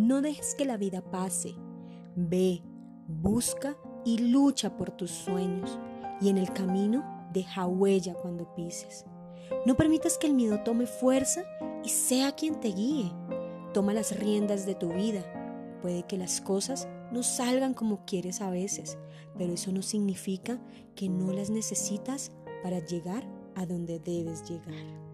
No dejes que la vida pase. Ve, busca y lucha por tus sueños. Y en el camino deja huella cuando pises. No permitas que el miedo tome fuerza y sea quien te guíe. Toma las riendas de tu vida. Puede que las cosas no salgan como quieres a veces, pero eso no significa que no las necesitas para llegar a donde debes llegar.